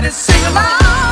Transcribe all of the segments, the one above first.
hold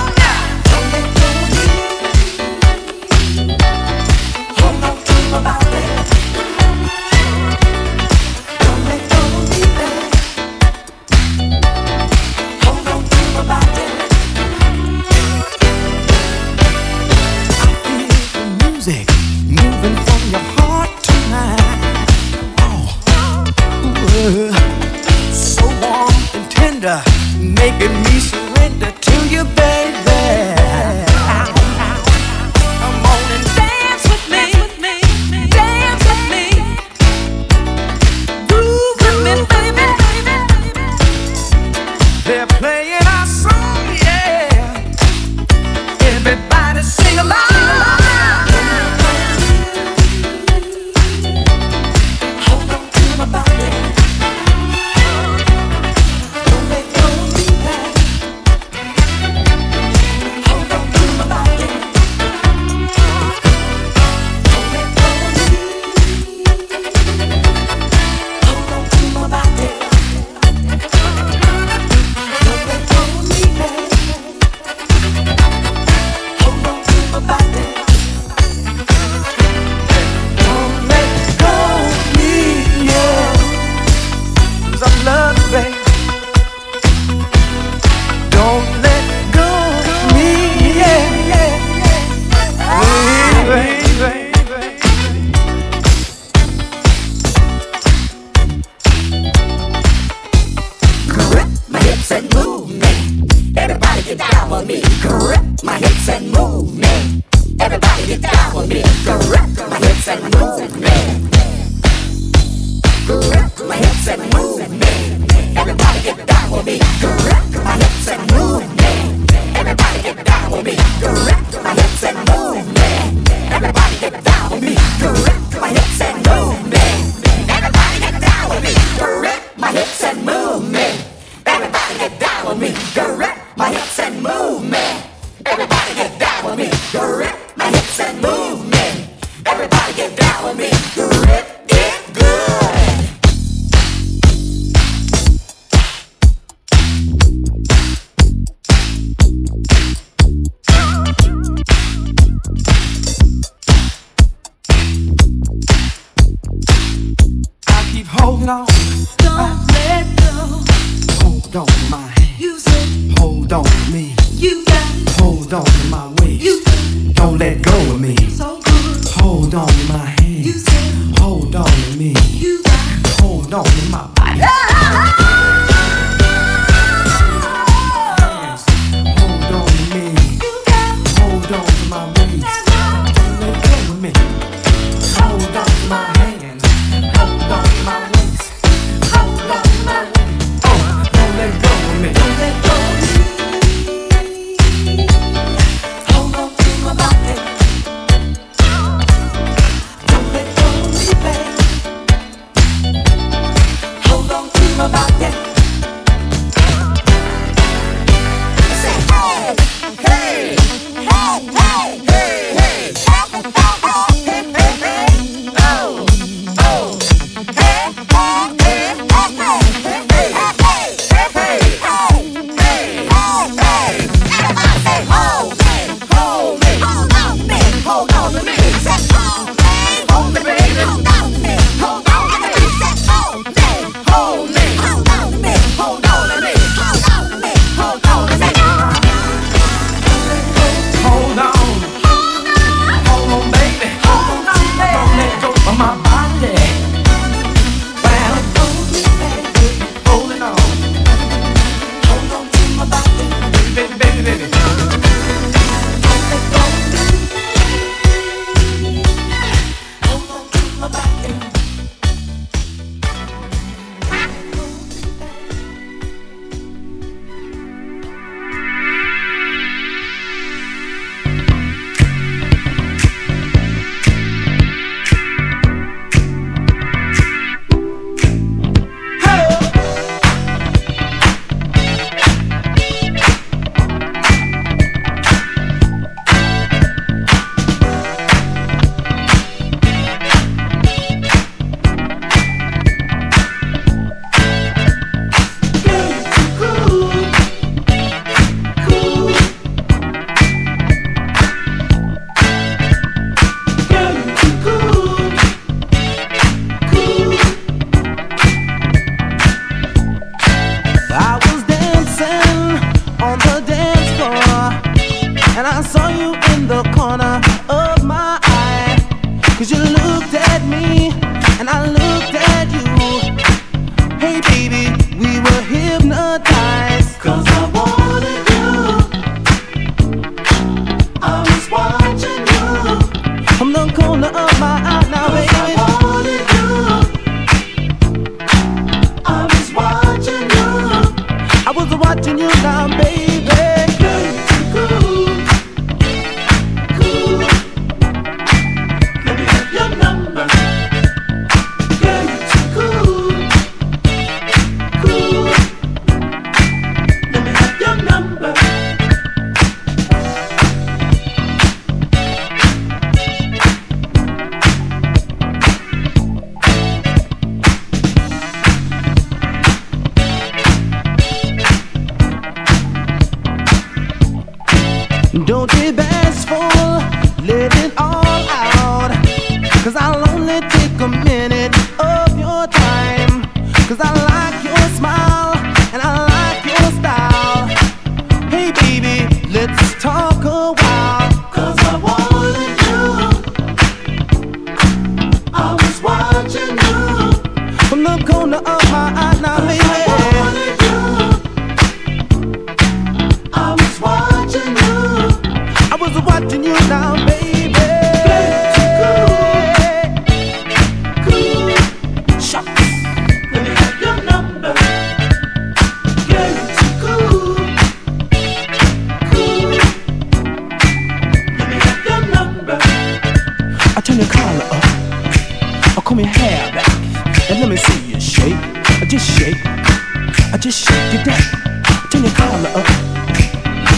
I just shake your back, turn your collar up.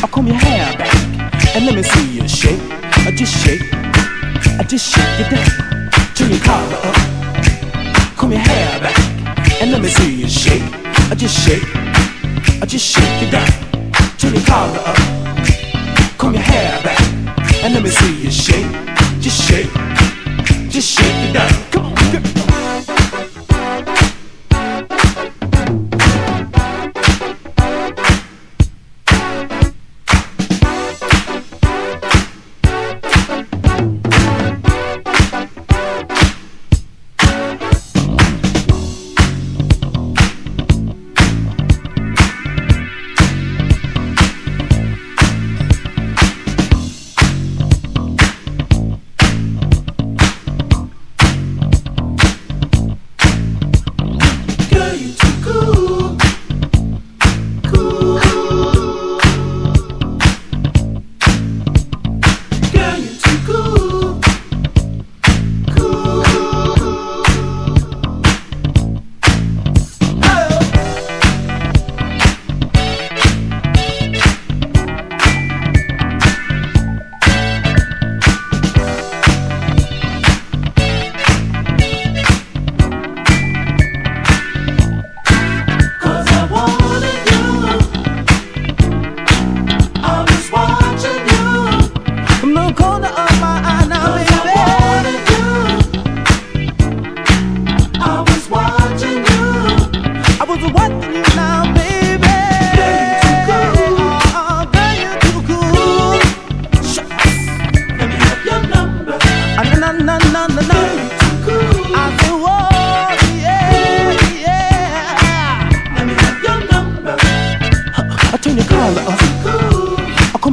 I'll comb your hair back, and let me see you shake. I just shake.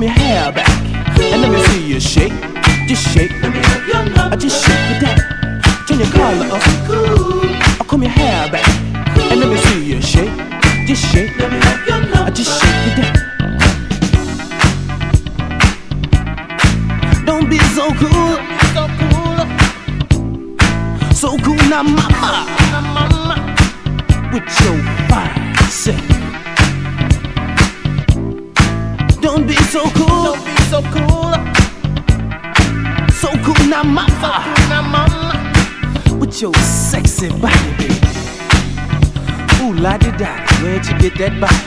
your hair back and let me see you shake. Just shake. Let me have. Just shake your down. Turn your collar up. I Comb your hair back and let me see you shake. Just shake. Let me have. Just shake your down. Don't be so cool. So cool. So cool now, mama. With your fine self. Don't be so cool. Don't be so cool. So cool now, mama. So cool now, mama. With your sexy body, baby. Ooh la di da, where'd you get that body?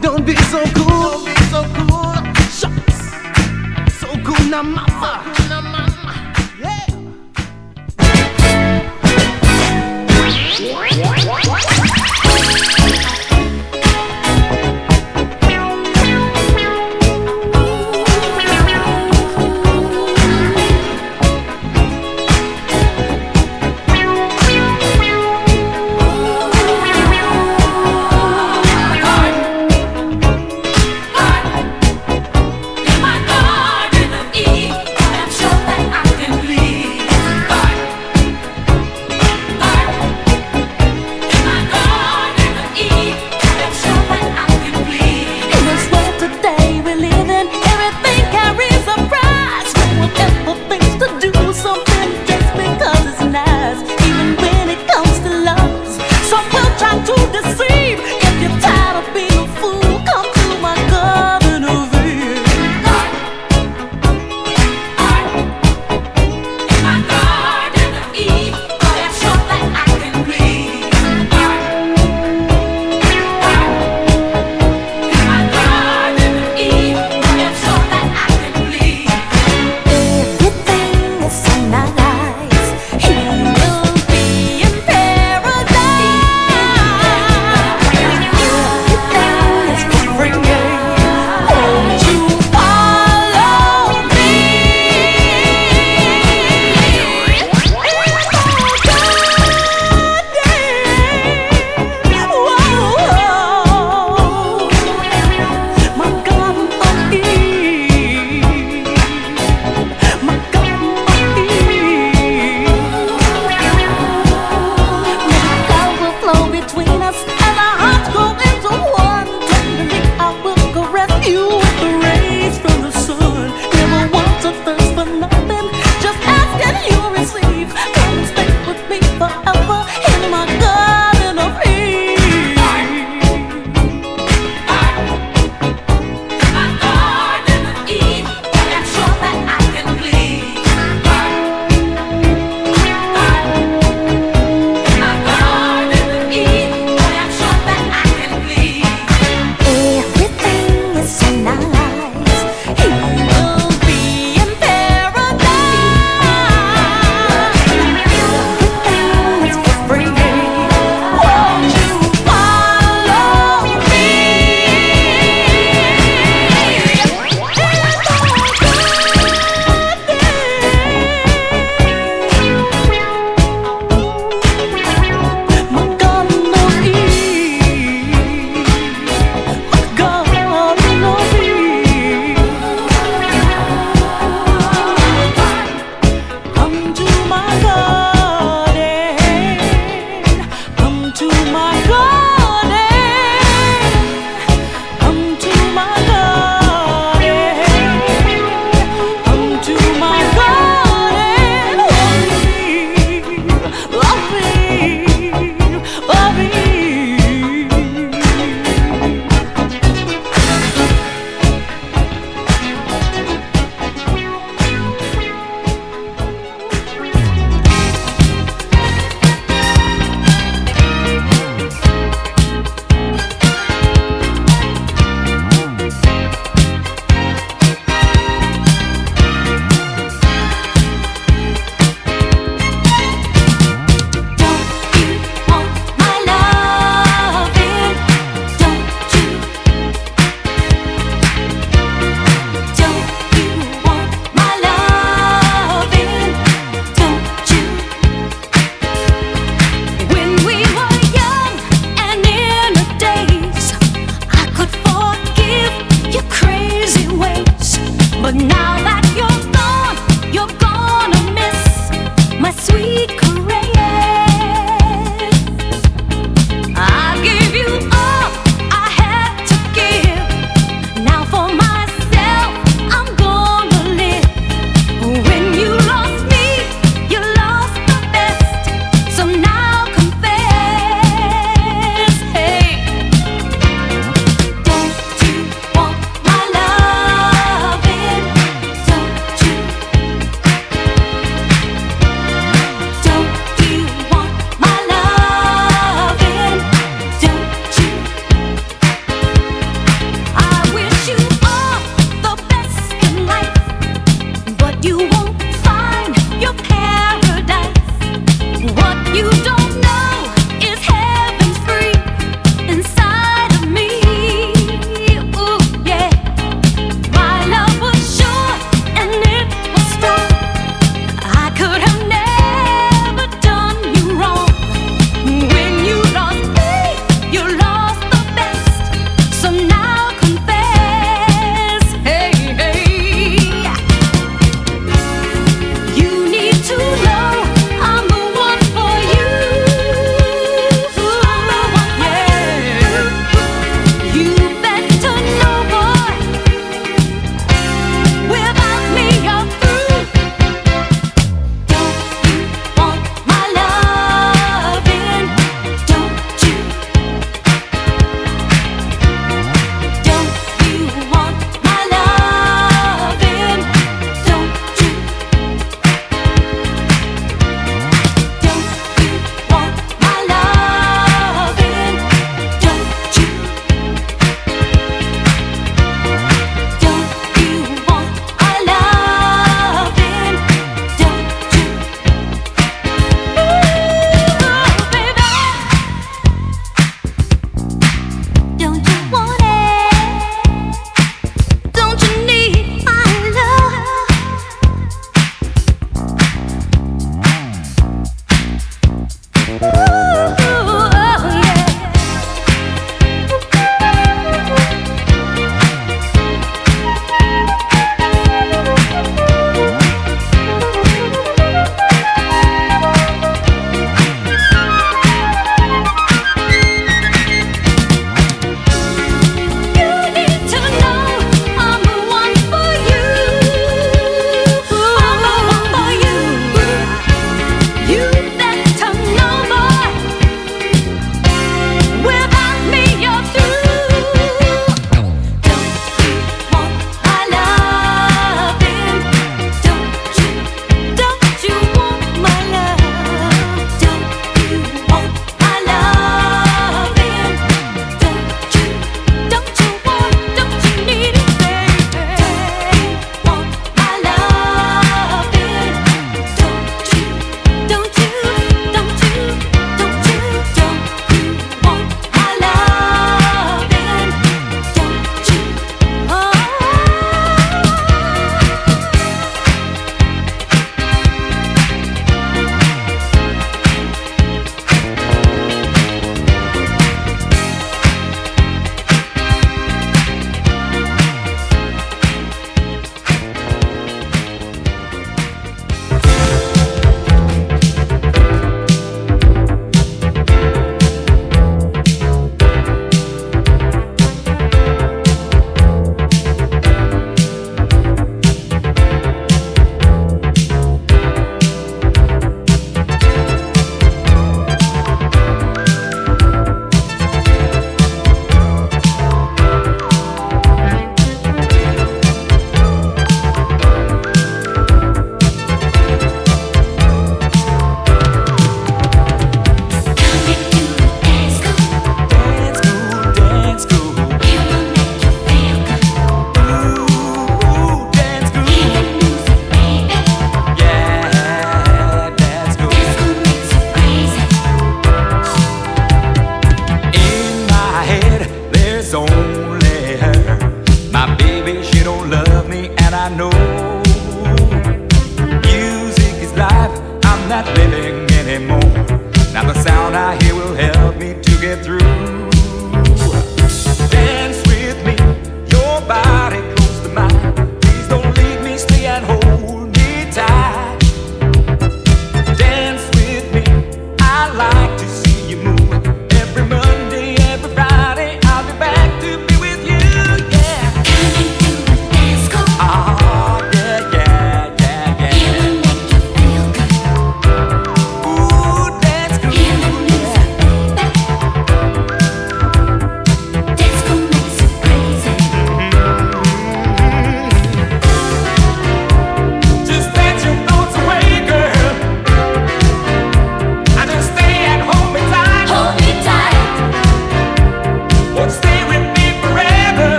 Don't be so cool. Don't be so cool. Shucks. So cool now, mama.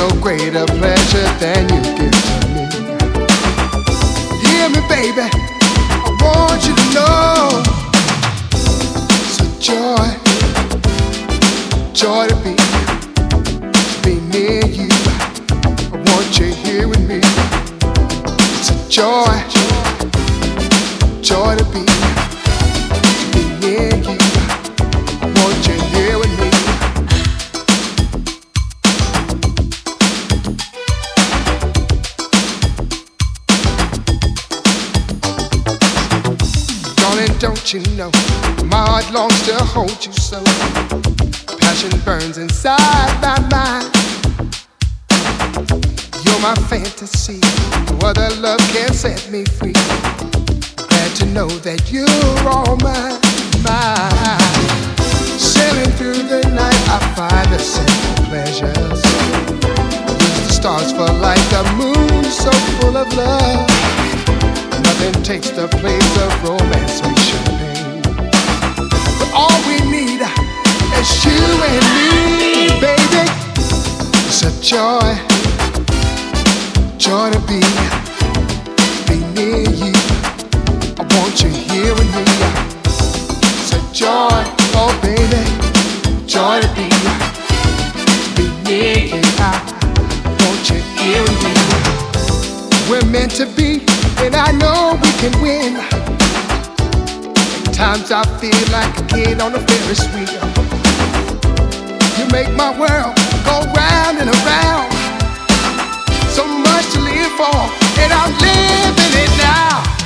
No greater pleasure than you give to me. Hear me, baby. I want you to know it's a joy, joy to be, to be near you. I want you here with me. It's a joy, joy to be, to be near you. You know my heart longs to hold you so? Passion burns inside my mind. You're my fantasy. No other love can set me free. Glad to know that you're all mine, mine. Sailing through the night, I find the simple pleasures. Use the stars for light, the moon so full of love. Nothing takes the place of romance or champagne. But all we need is you and me, baby. It's a joy, joy to be, be near you. I want you here with me. It's a joy, oh baby, joy to be, be near you. I want you here with me. We're meant to be, and I know we can win. Times I feel like a kid on a Ferris wheel. You make my world go round and around. So much to live for, and I'm living it now.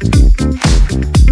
Thank you.